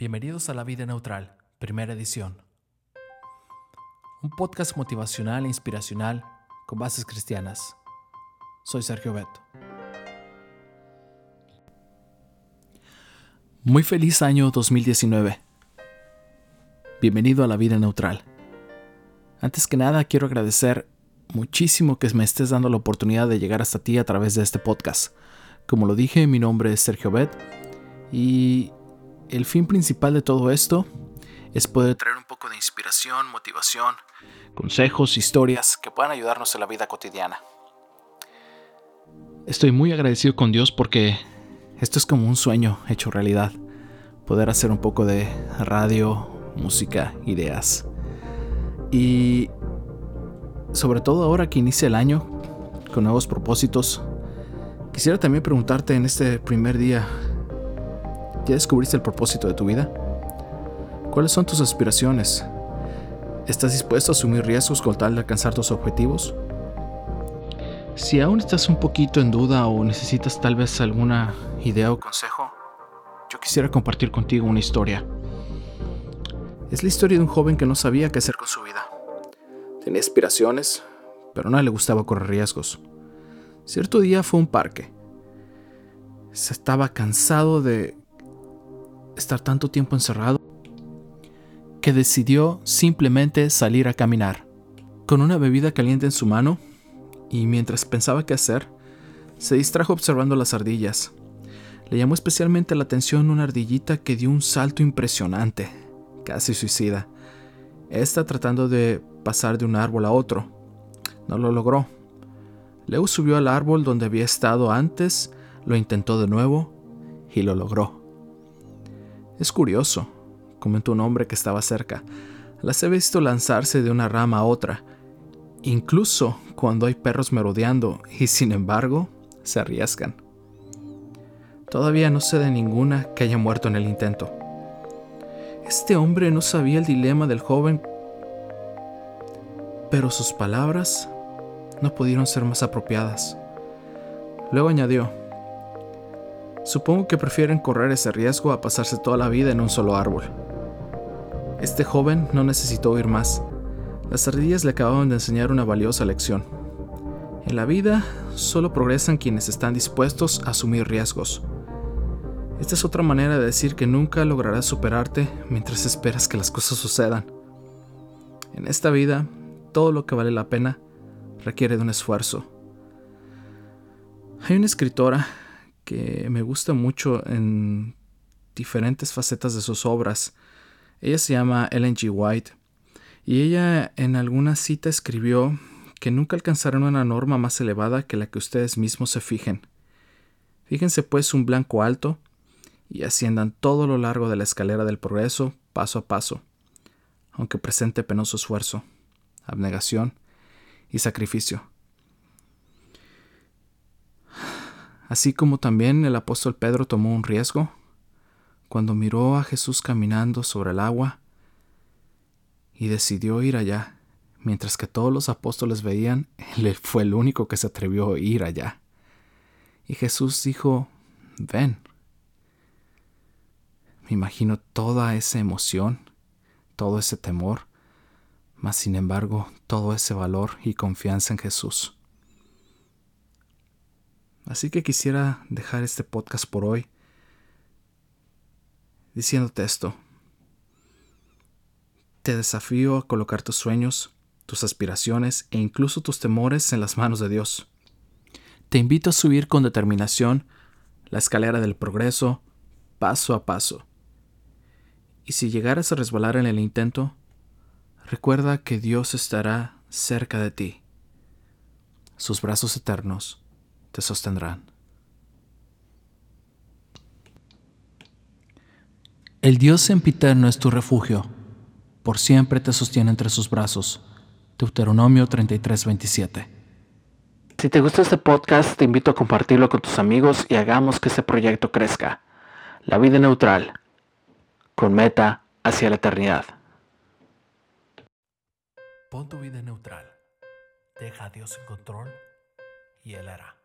Bienvenidos a La Vida Neutral, primera edición. Un podcast motivacional e inspiracional con bases cristianas. Soy Sergio Beto. Muy feliz año 2019. Bienvenido a La Vida Neutral. Antes que nada, quiero agradecer muchísimo que me estés dando la oportunidad de llegar hasta ti a través de este podcast. Como lo dije, mi nombre es Sergio Bet y el fin principal de todo esto es poder traer un poco de inspiración, motivación, consejos, historias que puedan ayudarnos en la vida cotidiana. Estoy muy agradecido con Dios porque esto es como un sueño hecho realidad. Poder hacer un poco de radio, música, ideas. Y sobre todo ahora que inicia el año con nuevos propósitos, quisiera también preguntarte en este primer día ¿Ya descubriste el propósito de tu vida? ¿Cuáles son tus aspiraciones? ¿Estás dispuesto a asumir riesgos con tal de alcanzar tus objetivos? Si aún estás un poquito en duda o necesitas tal vez alguna idea o consejo, yo quisiera compartir contigo una historia. Es la historia de un joven que no sabía qué hacer con su vida. Tenía aspiraciones, pero no le gustaba correr riesgos. Cierto día fue a un parque. Se estaba cansado de estar tanto tiempo encerrado que decidió simplemente salir a caminar. Con una bebida caliente en su mano, y mientras pensaba qué hacer, se distrajo observando las ardillas. Le llamó especialmente la atención una ardillita que dio un salto impresionante, casi suicida. Esta tratando de pasar de un árbol a otro. No lo logró. Luego subió al árbol donde había estado antes, lo intentó de nuevo y lo logró. Es curioso, comentó un hombre que estaba cerca. Las he visto lanzarse de una rama a otra, incluso cuando hay perros merodeando, y sin embargo, se arriesgan. Todavía no sé de ninguna que haya muerto en el intento. Este hombre no sabía el dilema del joven, pero sus palabras no pudieron ser más apropiadas. Luego añadió, Supongo que prefieren correr ese riesgo a pasarse toda la vida en un solo árbol. Este joven no necesitó oír más. Las ardillas le acababan de enseñar una valiosa lección. En la vida solo progresan quienes están dispuestos a asumir riesgos. Esta es otra manera de decir que nunca lograrás superarte mientras esperas que las cosas sucedan. En esta vida, todo lo que vale la pena requiere de un esfuerzo. Hay una escritora que me gusta mucho en diferentes facetas de sus obras. Ella se llama Ellen G. White y ella en alguna cita escribió que nunca alcanzarán una norma más elevada que la que ustedes mismos se fijen. Fíjense pues un blanco alto y asciendan todo lo largo de la escalera del progreso paso a paso, aunque presente penoso esfuerzo, abnegación y sacrificio. Así como también el apóstol Pedro tomó un riesgo cuando miró a Jesús caminando sobre el agua y decidió ir allá, mientras que todos los apóstoles veían, él fue el único que se atrevió a ir allá. Y Jesús dijo, ven. Me imagino toda esa emoción, todo ese temor, mas sin embargo todo ese valor y confianza en Jesús. Así que quisiera dejar este podcast por hoy diciéndote esto. Te desafío a colocar tus sueños, tus aspiraciones e incluso tus temores en las manos de Dios. Te invito a subir con determinación la escalera del progreso paso a paso. Y si llegaras a resbalar en el intento, recuerda que Dios estará cerca de ti. Sus brazos eternos te sostendrán. El Dios sempiterno es tu refugio, por siempre te sostiene entre sus brazos. Deuteronomio 33:27. Si te gusta este podcast, te invito a compartirlo con tus amigos y hagamos que este proyecto crezca. La vida neutral, con meta hacia la eternidad. Pon tu vida neutral. Deja a Dios en control y Él hará.